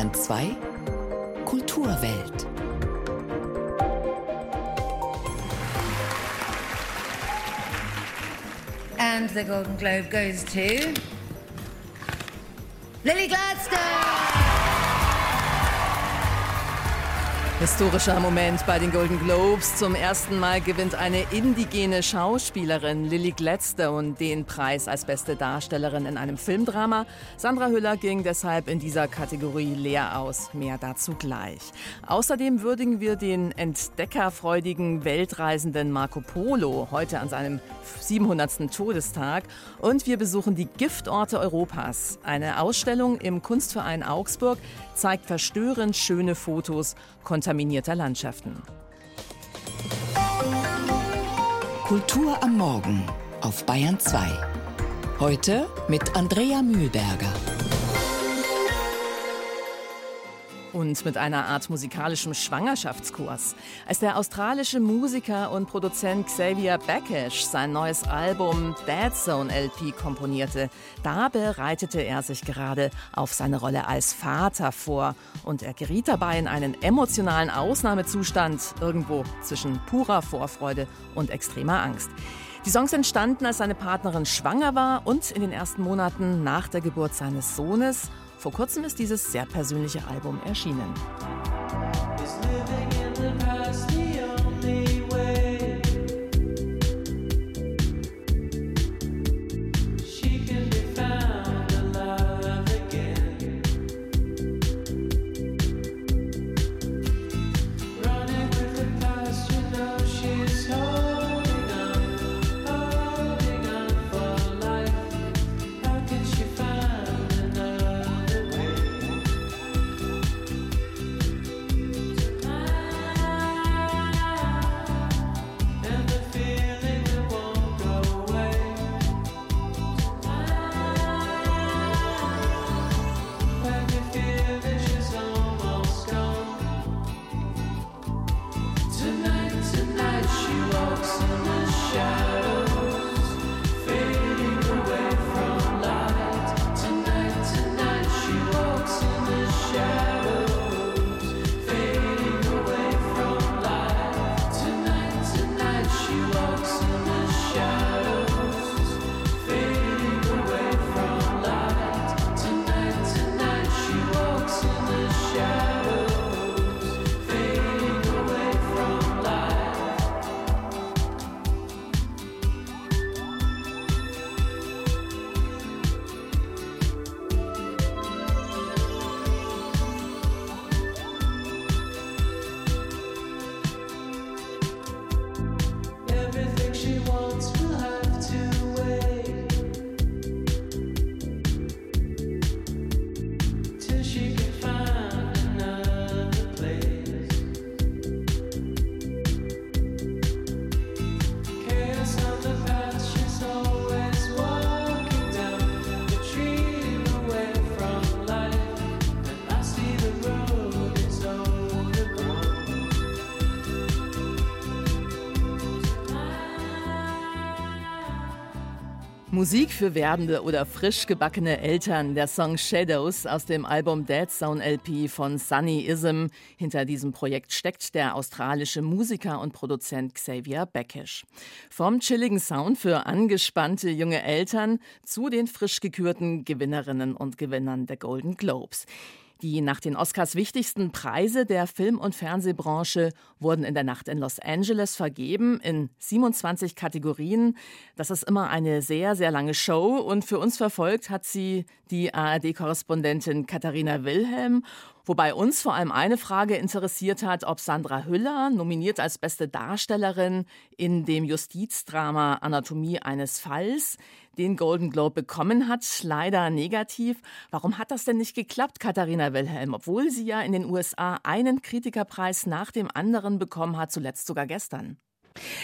Bayern 2 Kulturwelt. And the Golden Globe goes to Lily Gladstone. Historischer Moment bei den Golden Globes. Zum ersten Mal gewinnt eine indigene Schauspielerin, Lily Gladstone, den Preis als beste Darstellerin in einem Filmdrama. Sandra Hüller ging deshalb in dieser Kategorie leer aus. Mehr dazu gleich. Außerdem würdigen wir den entdeckerfreudigen Weltreisenden Marco Polo heute an seinem 700. Todestag. Und wir besuchen die Giftorte Europas. Eine Ausstellung im Kunstverein Augsburg zeigt verstörend schöne Fotos kontaminierter Landschaften. Kultur am Morgen auf Bayern 2. Heute mit Andrea Mühlberger. Und mit einer Art musikalischem Schwangerschaftskurs. Als der australische Musiker und Produzent Xavier Backish sein neues Album Dead Zone LP komponierte, da bereitete er sich gerade auf seine Rolle als Vater vor und er geriet dabei in einen emotionalen Ausnahmezustand irgendwo zwischen purer Vorfreude und extremer Angst. Die Songs entstanden, als seine Partnerin schwanger war und in den ersten Monaten nach der Geburt seines Sohnes vor kurzem ist dieses sehr persönliche Album erschienen. Musik für werdende oder frisch gebackene Eltern. Der Song Shadows aus dem Album Dead Zone LP von Sunny Ism. Hinter diesem Projekt steckt der australische Musiker und Produzent Xavier Beckish. Vom chilligen Sound für angespannte junge Eltern zu den frisch gekürten Gewinnerinnen und Gewinnern der Golden Globes. Die nach den Oscars wichtigsten Preise der Film- und Fernsehbranche wurden in der Nacht in Los Angeles vergeben, in 27 Kategorien. Das ist immer eine sehr, sehr lange Show und für uns verfolgt hat sie die ARD-Korrespondentin Katharina Wilhelm. Wobei uns vor allem eine Frage interessiert hat, ob Sandra Hüller, nominiert als beste Darstellerin in dem Justizdrama Anatomie eines Falls, den Golden Globe bekommen hat. Leider negativ. Warum hat das denn nicht geklappt, Katharina Wilhelm, obwohl sie ja in den USA einen Kritikerpreis nach dem anderen bekommen hat, zuletzt sogar gestern?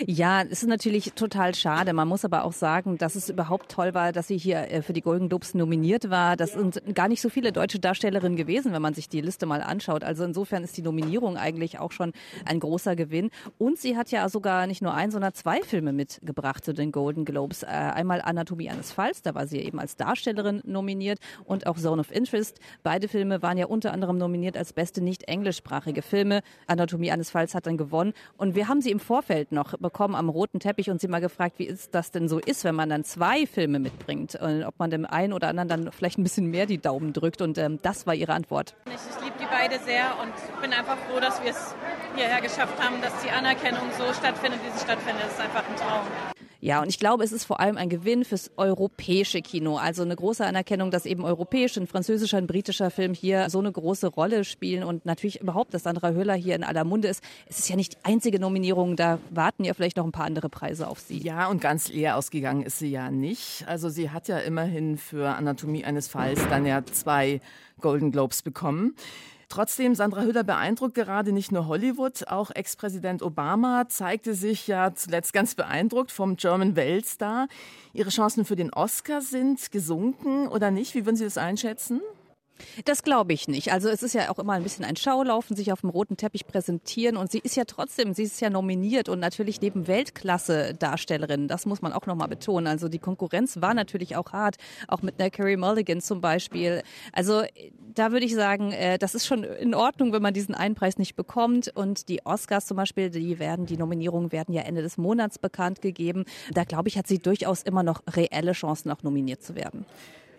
Ja, es ist natürlich total schade. Man muss aber auch sagen, dass es überhaupt toll war, dass sie hier äh, für die Golden Globes nominiert war. Das sind gar nicht so viele deutsche Darstellerinnen gewesen, wenn man sich die Liste mal anschaut. Also insofern ist die Nominierung eigentlich auch schon ein großer Gewinn. Und sie hat ja sogar nicht nur ein, sondern zwei Filme mitgebracht zu den Golden Globes. Äh, einmal Anatomie eines Falls, da war sie eben als Darstellerin nominiert und auch Zone of Interest. Beide Filme waren ja unter anderem nominiert als beste nicht englischsprachige Filme. Anatomie eines Falls hat dann gewonnen. Und wir haben sie im Vorfeld noch bekommen am roten Teppich und sie mal gefragt, wie ist das denn so ist, wenn man dann zwei Filme mitbringt und ob man dem einen oder anderen dann vielleicht ein bisschen mehr die Daumen drückt und ähm, das war ihre Antwort. Ich, ich liebe die beide sehr und bin einfach froh, dass wir es hierher geschafft haben, dass die Anerkennung so stattfindet, wie sie stattfindet. Das ist einfach ein Traum. Ja, und ich glaube, es ist vor allem ein Gewinn fürs europäische Kino. Also eine große Anerkennung, dass eben europäisch, ein französischer, ein britischer Film hier so eine große Rolle spielen und natürlich überhaupt, dass Sandra Hüller hier in aller Munde ist. Es ist ja nicht die einzige Nominierung, da warten ja vielleicht noch ein paar andere Preise auf sie. Ja, und ganz leer ausgegangen ist sie ja nicht. Also sie hat ja immerhin für Anatomie eines Falls dann ja zwei Golden Globes bekommen. Trotzdem, Sandra Hüller beeindruckt gerade nicht nur Hollywood, auch Ex-Präsident Obama zeigte sich ja zuletzt ganz beeindruckt vom German Weltstar. Ihre Chancen für den Oscar sind gesunken oder nicht? Wie würden Sie das einschätzen? Das glaube ich nicht. Also es ist ja auch immer ein bisschen ein Schaulaufen, sich auf dem roten Teppich präsentieren und sie ist ja trotzdem, sie ist ja nominiert und natürlich neben Weltklasse-Darstellerinnen, das muss man auch nochmal betonen. Also die Konkurrenz war natürlich auch hart, auch mit einer Carrie Mulligan zum Beispiel. Also da würde ich sagen, äh, das ist schon in Ordnung, wenn man diesen einen Preis nicht bekommt und die Oscars zum Beispiel, die werden, die Nominierungen werden ja Ende des Monats bekannt gegeben. Da glaube ich, hat sie durchaus immer noch reelle Chancen, auch nominiert zu werden.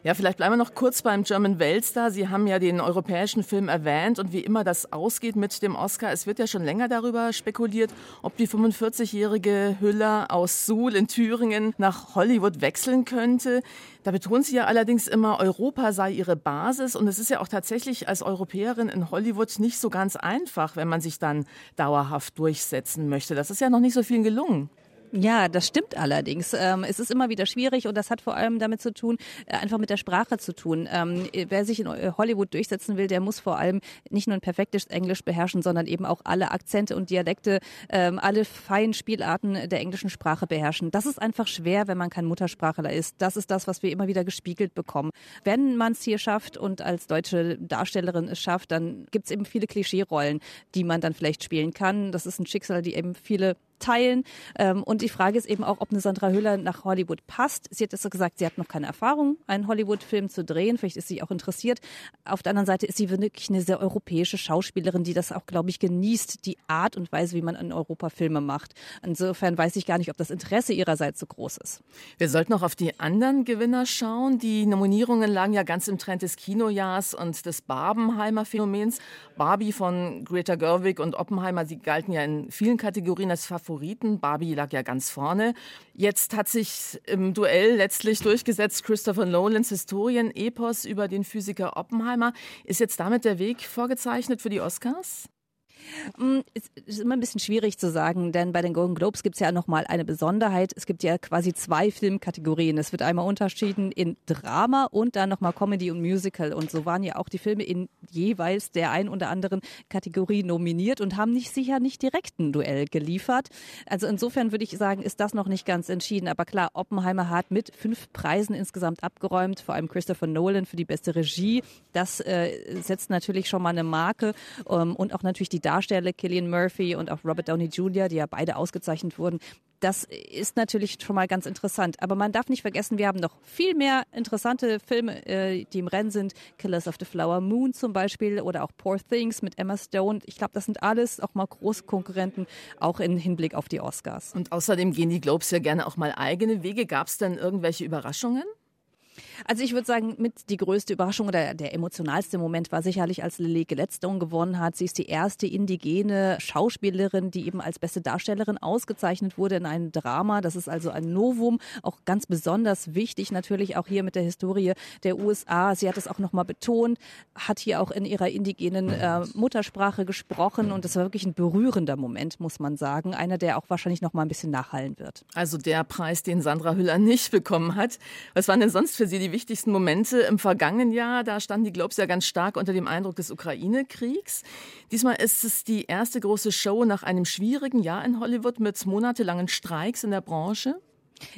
Ja, vielleicht bleiben wir noch kurz beim German Weltstar. Sie haben ja den europäischen Film erwähnt und wie immer das ausgeht mit dem Oscar. Es wird ja schon länger darüber spekuliert, ob die 45-jährige Hüller aus Suhl in Thüringen nach Hollywood wechseln könnte. Da betont sie ja allerdings immer, Europa sei ihre Basis und es ist ja auch tatsächlich als Europäerin in Hollywood nicht so ganz einfach, wenn man sich dann dauerhaft durchsetzen möchte. Das ist ja noch nicht so vielen gelungen. Ja, das stimmt allerdings. Ähm, es ist immer wieder schwierig und das hat vor allem damit zu tun, äh, einfach mit der Sprache zu tun. Ähm, wer sich in Hollywood durchsetzen will, der muss vor allem nicht nur ein perfektes Englisch beherrschen, sondern eben auch alle Akzente und Dialekte, ähm, alle feinen Spielarten der englischen Sprache beherrschen. Das ist einfach schwer, wenn man kein Muttersprachler ist. Das ist das, was wir immer wieder gespiegelt bekommen. Wenn man es hier schafft und als deutsche Darstellerin es schafft, dann gibt es eben viele Klischee-Rollen, die man dann vielleicht spielen kann. Das ist ein Schicksal, die eben viele teilen. Ähm, und die Frage ist eben auch, ob eine Sandra Hüller nach Hollywood passt. Sie hat es so gesagt, sie hat noch keine Erfahrung, einen Hollywood-Film zu drehen. Vielleicht ist sie auch interessiert. Auf der anderen Seite ist sie wirklich eine sehr europäische Schauspielerin, die das auch, glaube ich, genießt, die Art und Weise, wie man in Europa Filme macht. Insofern weiß ich gar nicht, ob das Interesse ihrerseits so groß ist. Wir sollten noch auf die anderen Gewinner schauen. Die Nominierungen lagen ja ganz im Trend des Kinojahrs und des Barbenheimer Phänomens. Barbie von Greta Gerwig und Oppenheimer, sie galten ja in vielen Kategorien als Favorit Favoriten. Barbie lag ja ganz vorne. Jetzt hat sich im Duell letztlich durchgesetzt Christopher Nolans Historien-Epos über den Physiker Oppenheimer. Ist jetzt damit der Weg vorgezeichnet für die Oscars? Mm, es ist immer ein bisschen schwierig zu sagen, denn bei den Golden Globes gibt es ja nochmal eine Besonderheit. Es gibt ja quasi zwei Filmkategorien. Es wird einmal unterschieden in Drama und dann nochmal Comedy und Musical. Und so waren ja auch die Filme in jeweils der ein oder anderen Kategorie nominiert und haben nicht sicher nicht direkt ein Duell geliefert. Also insofern würde ich sagen, ist das noch nicht ganz entschieden. Aber klar, Oppenheimer hat mit fünf Preisen insgesamt abgeräumt, vor allem Christopher Nolan für die beste Regie. Das äh, setzt natürlich schon mal eine Marke ähm, und auch natürlich die Darstellung Darsteller Killian Murphy und auch Robert Downey Jr., die ja beide ausgezeichnet wurden. Das ist natürlich schon mal ganz interessant. Aber man darf nicht vergessen, wir haben noch viel mehr interessante Filme, äh, die im Rennen sind. Killers of the Flower Moon zum Beispiel oder auch Poor Things mit Emma Stone. Ich glaube, das sind alles auch mal große Konkurrenten, auch im Hinblick auf die Oscars. Und außerdem gehen die Globes ja gerne auch mal eigene Wege. Gab es denn irgendwelche Überraschungen? Also ich würde sagen, mit die größte Überraschung oder der emotionalste Moment war sicherlich, als Lily Gladstone gewonnen hat. Sie ist die erste indigene Schauspielerin, die eben als beste Darstellerin ausgezeichnet wurde in einem Drama. Das ist also ein Novum, auch ganz besonders wichtig natürlich auch hier mit der Historie der USA. Sie hat es auch nochmal betont, hat hier auch in ihrer indigenen äh, Muttersprache gesprochen und das war wirklich ein berührender Moment, muss man sagen. Einer, der auch wahrscheinlich nochmal ein bisschen nachhallen wird. Also der Preis, den Sandra Hüller nicht bekommen hat. Was waren denn sonst für für Sie die wichtigsten Momente im vergangenen Jahr? Da standen die Globes ja ganz stark unter dem Eindruck des Ukraine-Kriegs. Diesmal ist es die erste große Show nach einem schwierigen Jahr in Hollywood mit monatelangen Streiks in der Branche.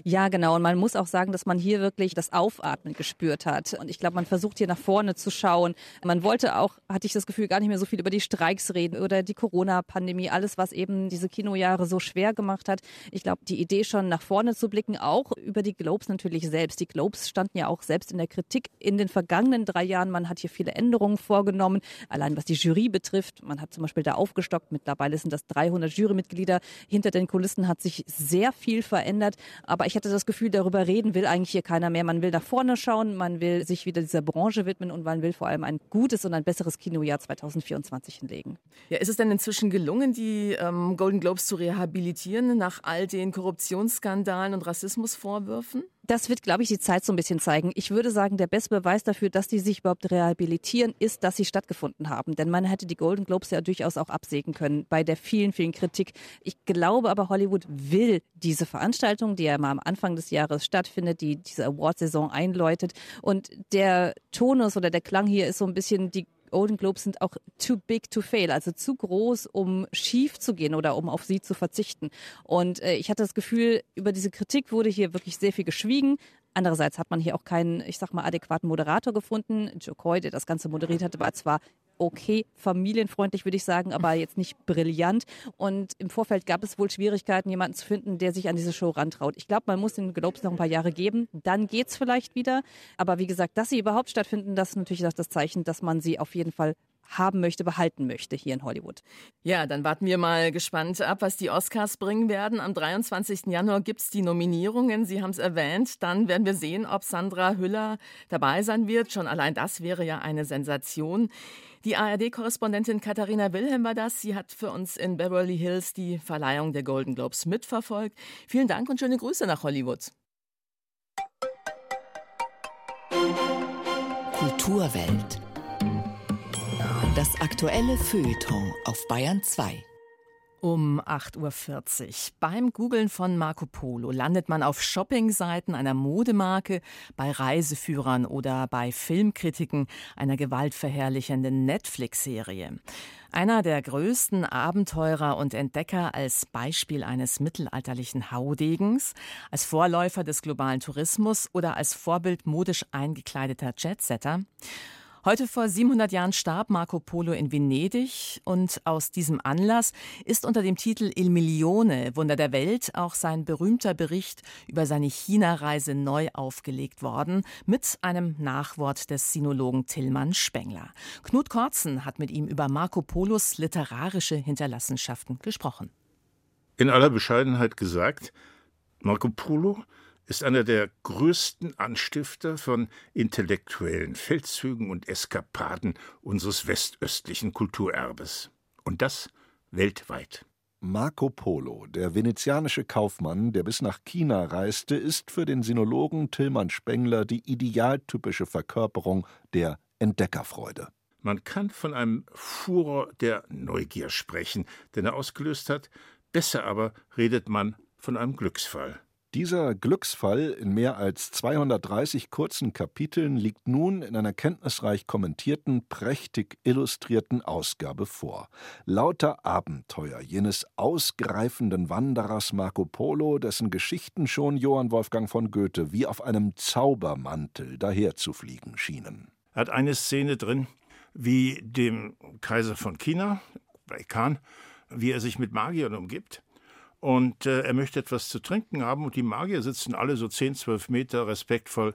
Ja, genau. Und man muss auch sagen, dass man hier wirklich das Aufatmen gespürt hat. Und ich glaube, man versucht hier nach vorne zu schauen. Man wollte auch, hatte ich das Gefühl, gar nicht mehr so viel über die Streiks reden oder die Corona-Pandemie, alles, was eben diese Kinojahre so schwer gemacht hat. Ich glaube, die Idee schon nach vorne zu blicken, auch über die Globes natürlich selbst. Die Globes standen ja auch selbst in der Kritik in den vergangenen drei Jahren. Man hat hier viele Änderungen vorgenommen, allein was die Jury betrifft. Man hat zum Beispiel da aufgestockt. Mittlerweile sind das 300 Jurymitglieder. Hinter den Kulissen hat sich sehr viel verändert. Aber ich hatte das Gefühl, darüber reden will eigentlich hier keiner mehr. Man will nach vorne schauen, man will sich wieder dieser Branche widmen und man will vor allem ein gutes und ein besseres Kinojahr 2024 hinlegen. Ja, ist es denn inzwischen gelungen, die ähm, Golden Globes zu rehabilitieren nach all den Korruptionsskandalen und Rassismusvorwürfen? Das wird, glaube ich, die Zeit so ein bisschen zeigen. Ich würde sagen, der beste Beweis dafür, dass die sich überhaupt rehabilitieren, ist, dass sie stattgefunden haben. Denn man hätte die Golden Globes ja durchaus auch absägen können bei der vielen, vielen Kritik. Ich glaube aber, Hollywood will diese Veranstaltung, die ja mal am Anfang des Jahres stattfindet, die diese Award-Saison einläutet. Und der Tonus oder der Klang hier ist so ein bisschen die Golden Globes sind auch too big to fail, also zu groß, um schief zu gehen oder um auf sie zu verzichten. Und äh, ich hatte das Gefühl, über diese Kritik wurde hier wirklich sehr viel geschwiegen. Andererseits hat man hier auch keinen, ich sag mal, adäquaten Moderator gefunden. Joe Coy, der das Ganze moderiert hatte, war zwar okay, familienfreundlich würde ich sagen, aber jetzt nicht brillant. Und im Vorfeld gab es wohl Schwierigkeiten, jemanden zu finden, der sich an diese Show rantraut. Ich glaube, man muss den Globes noch ein paar Jahre geben, dann geht's vielleicht wieder. Aber wie gesagt, dass sie überhaupt stattfinden, das ist natürlich das Zeichen, dass man sie auf jeden Fall haben möchte, behalten möchte hier in Hollywood. Ja, dann warten wir mal gespannt ab, was die Oscars bringen werden. Am 23. Januar gibt es die Nominierungen. Sie haben es erwähnt. Dann werden wir sehen, ob Sandra Hüller dabei sein wird. Schon allein das wäre ja eine Sensation. Die ARD-Korrespondentin Katharina Wilhelm war das. Sie hat für uns in Beverly Hills die Verleihung der Golden Globes mitverfolgt. Vielen Dank und schöne Grüße nach Hollywood. Kulturwelt. Das aktuelle Feuilleton auf Bayern 2. Um 8.40 Uhr. Beim Googlen von Marco Polo landet man auf Shoppingseiten einer Modemarke, bei Reiseführern oder bei Filmkritiken einer gewaltverherrlichenden Netflix-Serie. Einer der größten Abenteurer und Entdecker als Beispiel eines mittelalterlichen Haudegens, als Vorläufer des globalen Tourismus oder als Vorbild modisch eingekleideter Jetsetter. Heute vor 700 Jahren starb Marco Polo in Venedig und aus diesem Anlass ist unter dem Titel Il Milione, Wunder der Welt, auch sein berühmter Bericht über seine China-Reise neu aufgelegt worden, mit einem Nachwort des Sinologen Tillmann Spengler. Knut Kortzen hat mit ihm über Marco Polos literarische Hinterlassenschaften gesprochen. In aller Bescheidenheit gesagt, Marco Polo ist einer der größten Anstifter von intellektuellen Feldzügen und Eskapaden unseres westöstlichen Kulturerbes. Und das weltweit. Marco Polo, der venezianische Kaufmann, der bis nach China reiste, ist für den Sinologen Tillmann Spengler die idealtypische Verkörperung der Entdeckerfreude. Man kann von einem Furor der Neugier sprechen, den er ausgelöst hat, besser aber redet man von einem Glücksfall. Dieser Glücksfall in mehr als 230 kurzen Kapiteln liegt nun in einer kenntnisreich kommentierten, prächtig illustrierten Ausgabe vor. Lauter Abenteuer jenes ausgreifenden Wanderers Marco Polo, dessen Geschichten schon Johann Wolfgang von Goethe wie auf einem Zaubermantel daherzufliegen schienen. Er hat eine Szene drin, wie dem Kaiser von China, bei wie er sich mit Magiern umgibt und äh, er möchte etwas zu trinken haben und die Magier sitzen alle so 10, 12 Meter respektvoll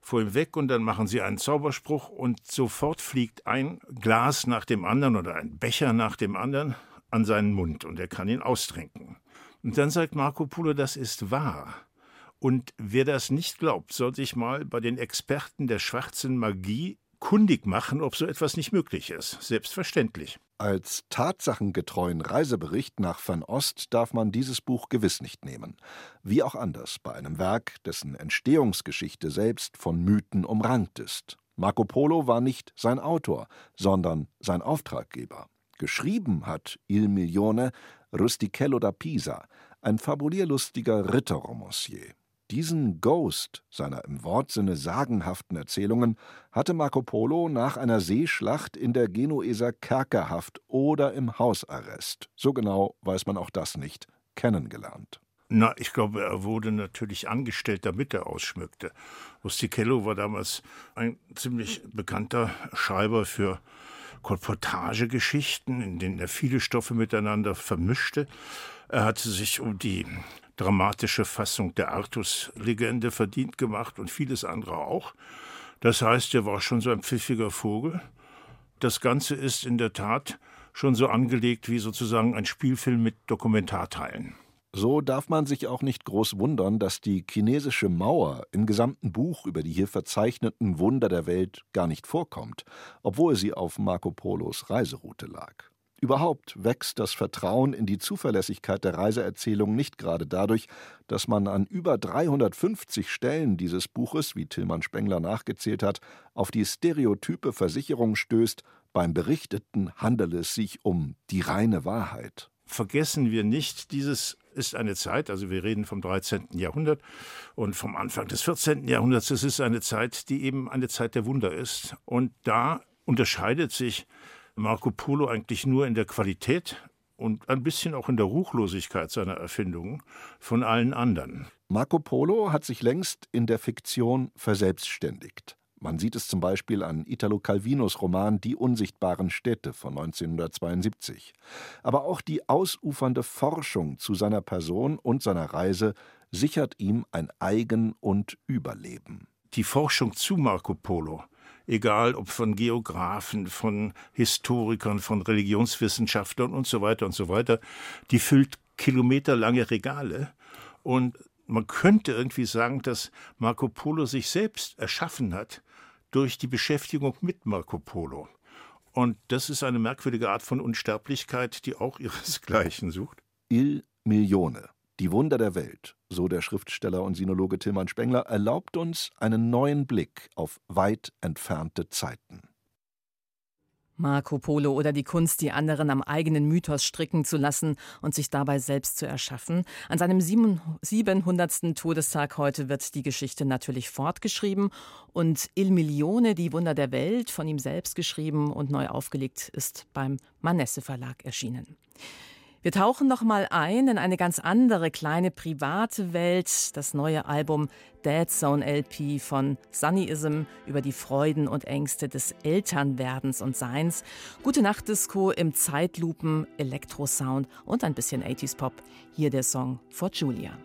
vor ihm weg und dann machen sie einen Zauberspruch und sofort fliegt ein Glas nach dem anderen oder ein Becher nach dem anderen an seinen Mund und er kann ihn austrinken. Und dann sagt Marco Polo, das ist wahr. Und wer das nicht glaubt, soll sich mal bei den Experten der schwarzen Magie kundig machen, ob so etwas nicht möglich ist. Selbstverständlich. Als tatsachengetreuen Reisebericht nach Fernost darf man dieses Buch gewiss nicht nehmen. Wie auch anders bei einem Werk, dessen Entstehungsgeschichte selbst von Mythen umrankt ist. Marco Polo war nicht sein Autor, sondern sein Auftraggeber. Geschrieben hat Il Milione Rustichello da Pisa, ein fabulierlustiger Ritterromancier. Diesen Ghost seiner im Wortsinne sagenhaften Erzählungen hatte Marco Polo nach einer Seeschlacht in der Genueser Kerkerhaft oder im Hausarrest, so genau weiß man auch das nicht, kennengelernt. Na, ich glaube, er wurde natürlich angestellt, damit er ausschmückte. Rustichello war damals ein ziemlich bekannter Schreiber für Kolportagegeschichten, in denen er viele Stoffe miteinander vermischte. Er hatte sich um die dramatische Fassung der Artus-Legende verdient gemacht und vieles andere auch. Das heißt, er war schon so ein pfiffiger Vogel. Das Ganze ist in der Tat schon so angelegt wie sozusagen ein Spielfilm mit Dokumentarteilen. So darf man sich auch nicht groß wundern, dass die chinesische Mauer im gesamten Buch über die hier verzeichneten Wunder der Welt gar nicht vorkommt, obwohl sie auf Marco Polos Reiseroute lag. Überhaupt wächst das Vertrauen in die Zuverlässigkeit der Reiseerzählung nicht gerade dadurch, dass man an über 350 Stellen dieses Buches, wie Tillmann Spengler nachgezählt hat, auf die stereotype Versicherung stößt, beim Berichteten handele es sich um die reine Wahrheit. Vergessen wir nicht, dieses ist eine Zeit, also wir reden vom 13. Jahrhundert und vom Anfang des 14. Jahrhunderts, es ist eine Zeit, die eben eine Zeit der Wunder ist. Und da unterscheidet sich Marco Polo eigentlich nur in der Qualität und ein bisschen auch in der Ruchlosigkeit seiner Erfindungen von allen anderen. Marco Polo hat sich längst in der Fiktion verselbstständigt. Man sieht es zum Beispiel an Italo Calvinos Roman Die unsichtbaren Städte von 1972. Aber auch die ausufernde Forschung zu seiner Person und seiner Reise sichert ihm ein Eigen- und Überleben. Die Forschung zu Marco Polo egal ob von Geografen, von Historikern, von Religionswissenschaftlern und so weiter und so weiter, die füllt kilometerlange Regale und man könnte irgendwie sagen, dass Marco Polo sich selbst erschaffen hat durch die Beschäftigung mit Marco Polo. Und das ist eine merkwürdige Art von Unsterblichkeit, die auch ihresgleichen sucht. Il Milione. Die Wunder der Welt, so der Schriftsteller und Sinologe Tilman Spengler, erlaubt uns einen neuen Blick auf weit entfernte Zeiten. Marco Polo oder die Kunst, die anderen am eigenen Mythos stricken zu lassen und sich dabei selbst zu erschaffen. An seinem 700. Todestag heute wird die Geschichte natürlich fortgeschrieben und Il Milione, die Wunder der Welt, von ihm selbst geschrieben und neu aufgelegt, ist beim Manesse Verlag erschienen. Wir tauchen noch mal ein in eine ganz andere kleine private Welt. Das neue Album Dead Zone LP von Sunnyism über die Freuden und Ängste des Elternwerdens und Seins. Gute Nacht Disco im Zeitlupen, Elektrosound und ein bisschen 80s Pop. Hier der Song For Julia.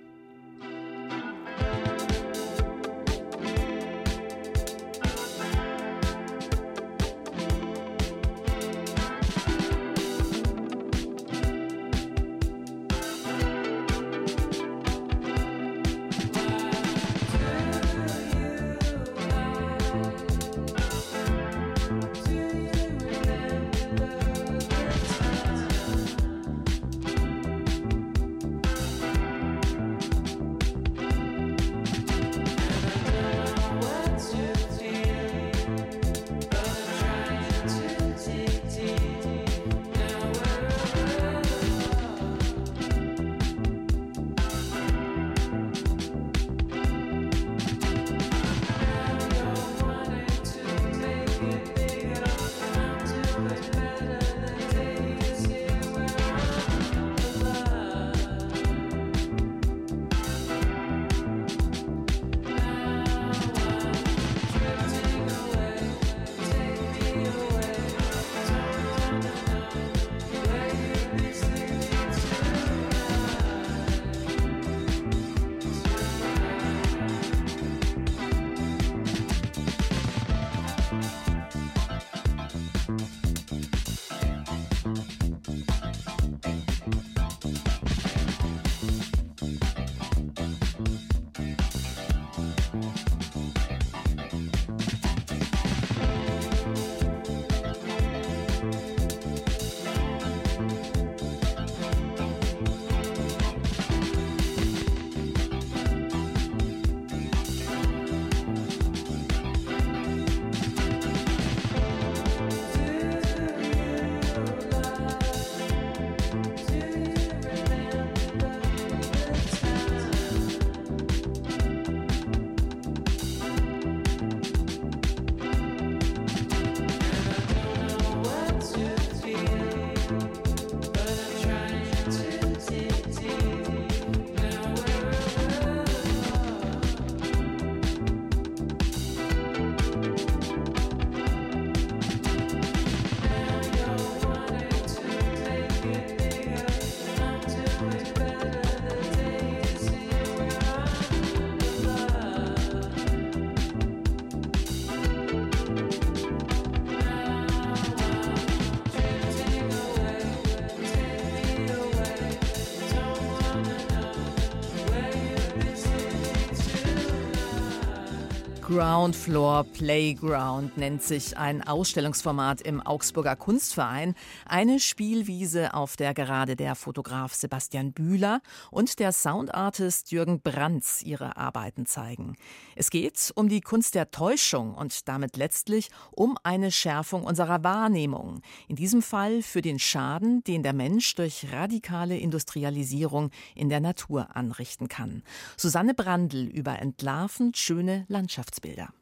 Ground Floor Playground nennt sich ein Ausstellungsformat im Augsburger Kunstverein. Eine Spielwiese, auf der gerade der Fotograf Sebastian Bühler und der Soundartist Jürgen Brands ihre Arbeiten zeigen. Es geht um die Kunst der Täuschung und damit letztlich um eine Schärfung unserer Wahrnehmung. In diesem Fall für den Schaden, den der Mensch durch radikale Industrialisierung in der Natur anrichten kann. Susanne Brandl über entlarvend schöne Landschafts Landschaftsbilder.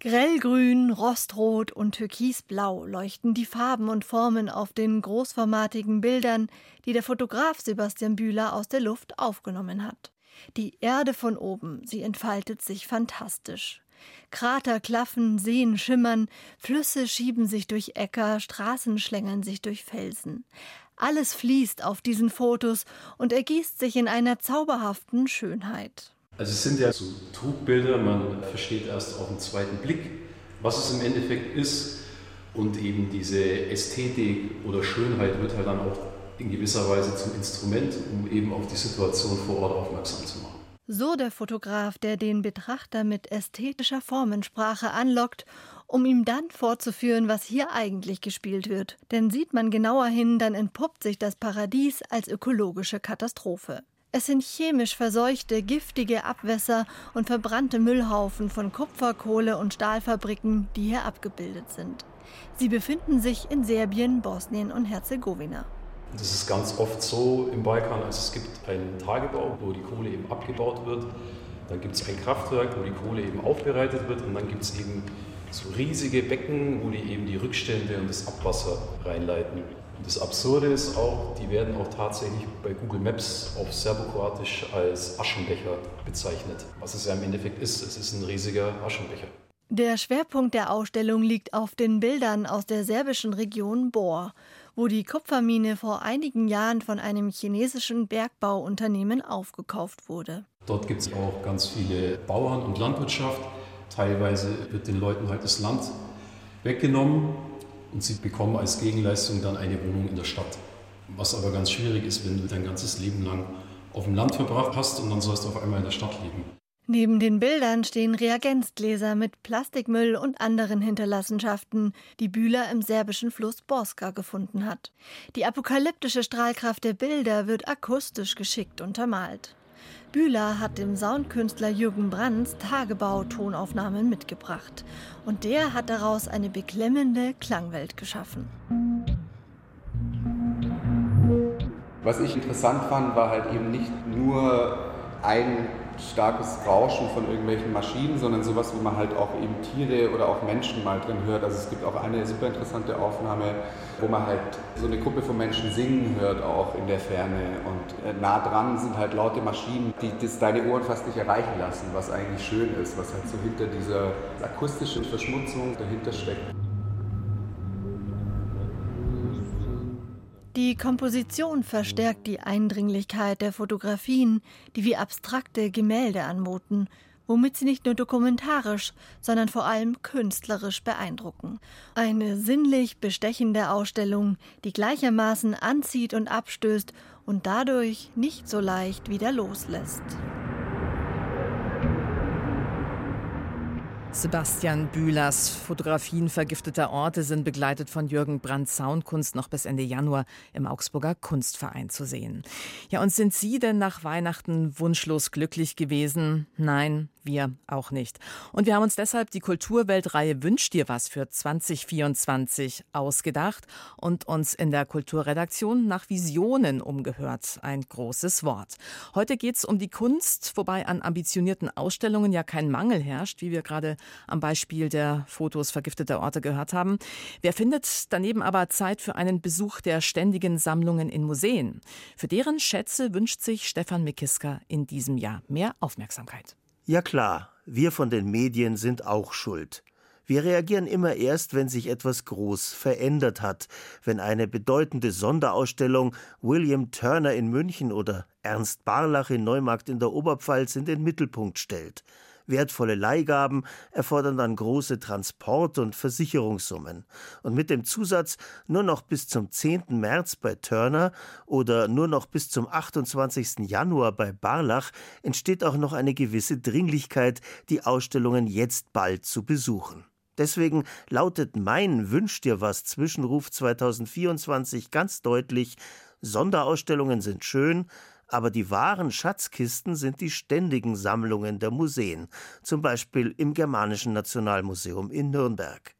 Grellgrün, rostrot und türkisblau leuchten die Farben und Formen auf den großformatigen Bildern, die der Fotograf Sebastian Bühler aus der Luft aufgenommen hat. Die Erde von oben, sie entfaltet sich fantastisch. Krater klaffen, Seen schimmern, Flüsse schieben sich durch Äcker, Straßen schlängeln sich durch Felsen. Alles fließt auf diesen Fotos und ergießt sich in einer zauberhaften Schönheit. Also es sind ja so Trugbilder, man versteht erst auf den zweiten Blick, was es im Endeffekt ist. Und eben diese Ästhetik oder Schönheit wird halt dann auch in gewisser Weise zum Instrument, um eben auf die Situation vor Ort aufmerksam zu machen. So der Fotograf, der den Betrachter mit ästhetischer Formensprache anlockt, um ihm dann vorzuführen, was hier eigentlich gespielt wird. Denn sieht man genauer hin, dann entpuppt sich das Paradies als ökologische Katastrophe. Es sind chemisch verseuchte, giftige Abwässer und verbrannte Müllhaufen von Kupfer-, Kohle- und Stahlfabriken, die hier abgebildet sind. Sie befinden sich in Serbien, Bosnien und Herzegowina. Das ist ganz oft so im Balkan. Also es gibt einen Tagebau, wo die Kohle eben abgebaut wird. Dann gibt es ein Kraftwerk, wo die Kohle eben aufbereitet wird. Und dann gibt es eben so riesige Becken, wo die eben die Rückstände und das Abwasser reinleiten. Und das Absurde ist auch, die werden auch tatsächlich bei Google Maps auf Serbokroatisch als Aschenbecher bezeichnet. Was es ja im Endeffekt ist, es ist ein riesiger Aschenbecher. Der Schwerpunkt der Ausstellung liegt auf den Bildern aus der serbischen Region Bor, wo die Kupfermine vor einigen Jahren von einem chinesischen Bergbauunternehmen aufgekauft wurde. Dort gibt es auch ganz viele Bauern und Landwirtschaft. Teilweise wird den Leuten halt das Land weggenommen und sie bekommen als Gegenleistung dann eine Wohnung in der Stadt. Was aber ganz schwierig ist, wenn du dein ganzes Leben lang auf dem Land verbracht hast und dann sollst du auf einmal in der Stadt leben. Neben den Bildern stehen Reagenzgläser mit Plastikmüll und anderen Hinterlassenschaften, die Bühler im serbischen Fluss Borska gefunden hat. Die apokalyptische Strahlkraft der Bilder wird akustisch geschickt untermalt. Bühler hat dem Soundkünstler Jürgen Brands Tagebau-Tonaufnahmen mitgebracht. Und der hat daraus eine beklemmende Klangwelt geschaffen. Was ich interessant fand, war halt eben nicht nur ein starkes Rauschen von irgendwelchen Maschinen, sondern sowas, wo man halt auch eben Tiere oder auch Menschen mal drin hört. Also es gibt auch eine super interessante Aufnahme, wo man halt so eine Gruppe von Menschen singen hört, auch in der Ferne. Und äh, nah dran sind halt laute Maschinen, die das deine Ohren fast nicht erreichen lassen, was eigentlich schön ist, was halt so hinter dieser akustischen Verschmutzung dahinter steckt. Die Komposition verstärkt die Eindringlichkeit der Fotografien, die wie abstrakte Gemälde anmuten, womit sie nicht nur dokumentarisch, sondern vor allem künstlerisch beeindrucken. Eine sinnlich bestechende Ausstellung, die gleichermaßen anzieht und abstößt und dadurch nicht so leicht wieder loslässt. Sebastian Bühlers Fotografien vergifteter Orte sind begleitet von Jürgen Brandt Soundkunst noch bis Ende Januar im Augsburger Kunstverein zu sehen. Ja, und sind Sie denn nach Weihnachten wunschlos glücklich gewesen? Nein, wir auch nicht. Und wir haben uns deshalb die Kulturweltreihe Wünsch dir was für 2024 ausgedacht und uns in der Kulturredaktion nach Visionen umgehört. Ein großes Wort. Heute geht es um die Kunst, wobei an ambitionierten Ausstellungen ja kein Mangel herrscht, wie wir gerade am Beispiel der Fotos vergifteter Orte gehört haben. Wer findet daneben aber Zeit für einen Besuch der ständigen Sammlungen in Museen? Für deren Schätze wünscht sich Stefan Mikiska in diesem Jahr mehr Aufmerksamkeit. Ja klar, wir von den Medien sind auch schuld. Wir reagieren immer erst, wenn sich etwas groß verändert hat, wenn eine bedeutende Sonderausstellung William Turner in München oder Ernst Barlach in Neumarkt in der Oberpfalz in den Mittelpunkt stellt, Wertvolle Leihgaben erfordern dann große Transport- und Versicherungssummen. Und mit dem Zusatz nur noch bis zum 10. März bei Turner oder nur noch bis zum 28. Januar bei Barlach entsteht auch noch eine gewisse Dringlichkeit, die Ausstellungen jetzt bald zu besuchen. Deswegen lautet mein Wünsch dir was Zwischenruf 2024 ganz deutlich, Sonderausstellungen sind schön, aber die wahren Schatzkisten sind die ständigen Sammlungen der Museen, zum Beispiel im Germanischen Nationalmuseum in Nürnberg.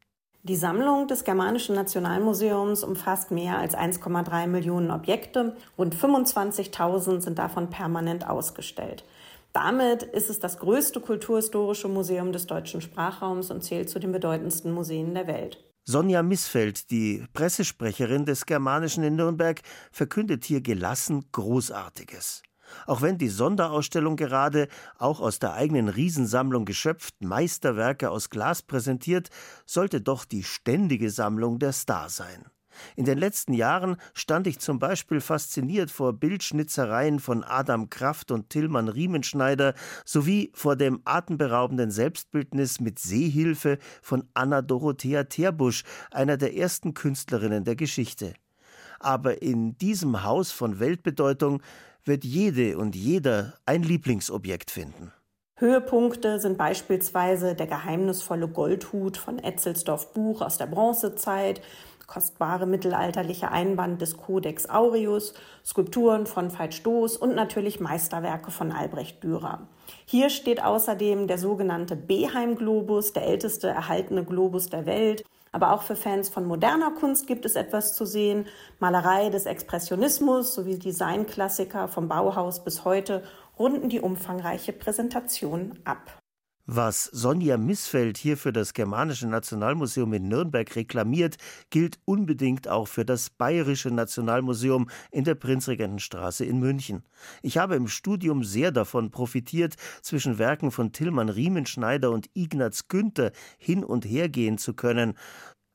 Die Sammlung des Germanischen Nationalmuseums umfasst mehr als 1,3 Millionen Objekte, rund 25.000 sind davon permanent ausgestellt. Damit ist es das größte kulturhistorische Museum des deutschen Sprachraums und zählt zu den bedeutendsten Museen der Welt. Sonja Missfeld, die Pressesprecherin des Germanischen in Nürnberg, verkündet hier gelassen Großartiges. Auch wenn die Sonderausstellung gerade, auch aus der eigenen Riesensammlung geschöpft, Meisterwerke aus Glas präsentiert, sollte doch die ständige Sammlung der Star sein. In den letzten Jahren stand ich zum Beispiel fasziniert vor Bildschnitzereien von Adam Kraft und Tillmann Riemenschneider sowie vor dem atemberaubenden Selbstbildnis mit Sehhilfe von Anna Dorothea Terbusch, einer der ersten Künstlerinnen der Geschichte. Aber in diesem Haus von Weltbedeutung wird jede und jeder ein Lieblingsobjekt finden. Höhepunkte sind beispielsweise der geheimnisvolle Goldhut von Etzelsdorf Buch aus der Bronzezeit, kostbare mittelalterliche Einband des Codex Aureus, Skulpturen von Veit Stoß und natürlich Meisterwerke von Albrecht Dürer. Hier steht außerdem der sogenannte Beheim-Globus, der älteste erhaltene Globus der Welt. Aber auch für Fans von moderner Kunst gibt es etwas zu sehen. Malerei des Expressionismus sowie Designklassiker vom Bauhaus bis heute runden die umfangreiche Präsentation ab. Was Sonja Missfeld hier für das Germanische Nationalmuseum in Nürnberg reklamiert, gilt unbedingt auch für das Bayerische Nationalmuseum in der Prinzregentenstraße in München. Ich habe im Studium sehr davon profitiert, zwischen Werken von Tillmann Riemenschneider und Ignaz Günther hin und her gehen zu können.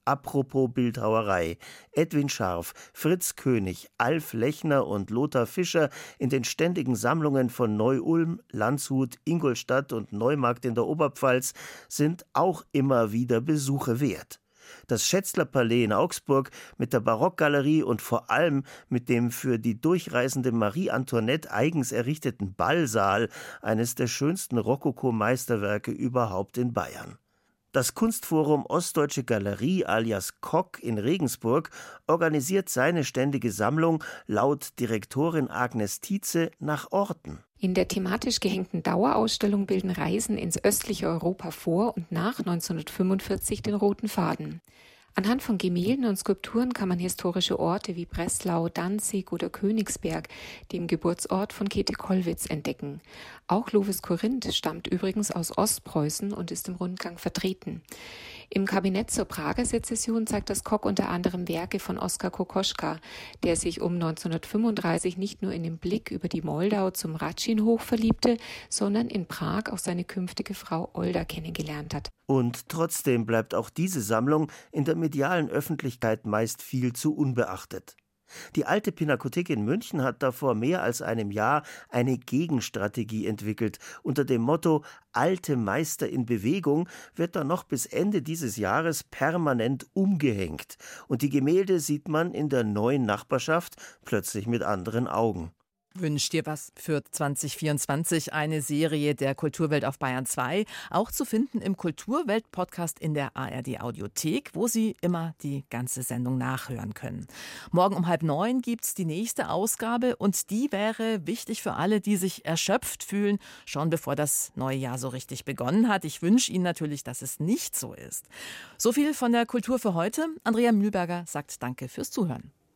Apropos Bildhauerei. Edwin Scharf, Fritz König, Alf Lechner und Lothar Fischer in den ständigen Sammlungen von Neu-Ulm, Landshut, Ingolstadt und Neumarkt in der Oberpfalz sind auch immer wieder Besuche wert. Das Schätzler-Palais in Augsburg mit der Barockgalerie und vor allem mit dem für die durchreisende Marie Antoinette eigens errichteten Ballsaal, eines der schönsten Rokoko-Meisterwerke überhaupt in Bayern. Das Kunstforum Ostdeutsche Galerie alias Kock in Regensburg organisiert seine ständige Sammlung laut Direktorin Agnes Tietze nach Orten. In der thematisch gehängten Dauerausstellung bilden Reisen ins östliche Europa vor und nach 1945 den roten Faden. Anhand von Gemälden und Skulpturen kann man historische Orte wie Breslau, Danzig oder Königsberg, dem Geburtsort von Käthe Kollwitz, entdecken. Auch Lovis Korinth stammt übrigens aus Ostpreußen und ist im Rundgang vertreten. Im Kabinett zur Prager Sezession zeigt das Kock unter anderem Werke von Oskar Kokoschka, der sich um 1935 nicht nur in den Blick über die Moldau zum Ratschin hoch verliebte, sondern in Prag auch seine künftige Frau Olda kennengelernt hat. Und trotzdem bleibt auch diese Sammlung in der medialen Öffentlichkeit meist viel zu unbeachtet. Die alte Pinakothek in München hat da vor mehr als einem Jahr eine Gegenstrategie entwickelt. Unter dem Motto Alte Meister in Bewegung wird da noch bis Ende dieses Jahres permanent umgehängt. Und die Gemälde sieht man in der neuen Nachbarschaft plötzlich mit anderen Augen. Wünscht dir was für 2024 eine Serie der Kulturwelt auf Bayern 2, auch zu finden im Kulturwelt-Podcast in der ARD Audiothek, wo Sie immer die ganze Sendung nachhören können. Morgen um halb neun gibt es die nächste Ausgabe und die wäre wichtig für alle, die sich erschöpft fühlen, schon bevor das neue Jahr so richtig begonnen hat. Ich wünsche Ihnen natürlich, dass es nicht so ist. So viel von der Kultur für heute. Andrea Mühlberger sagt Danke fürs Zuhören.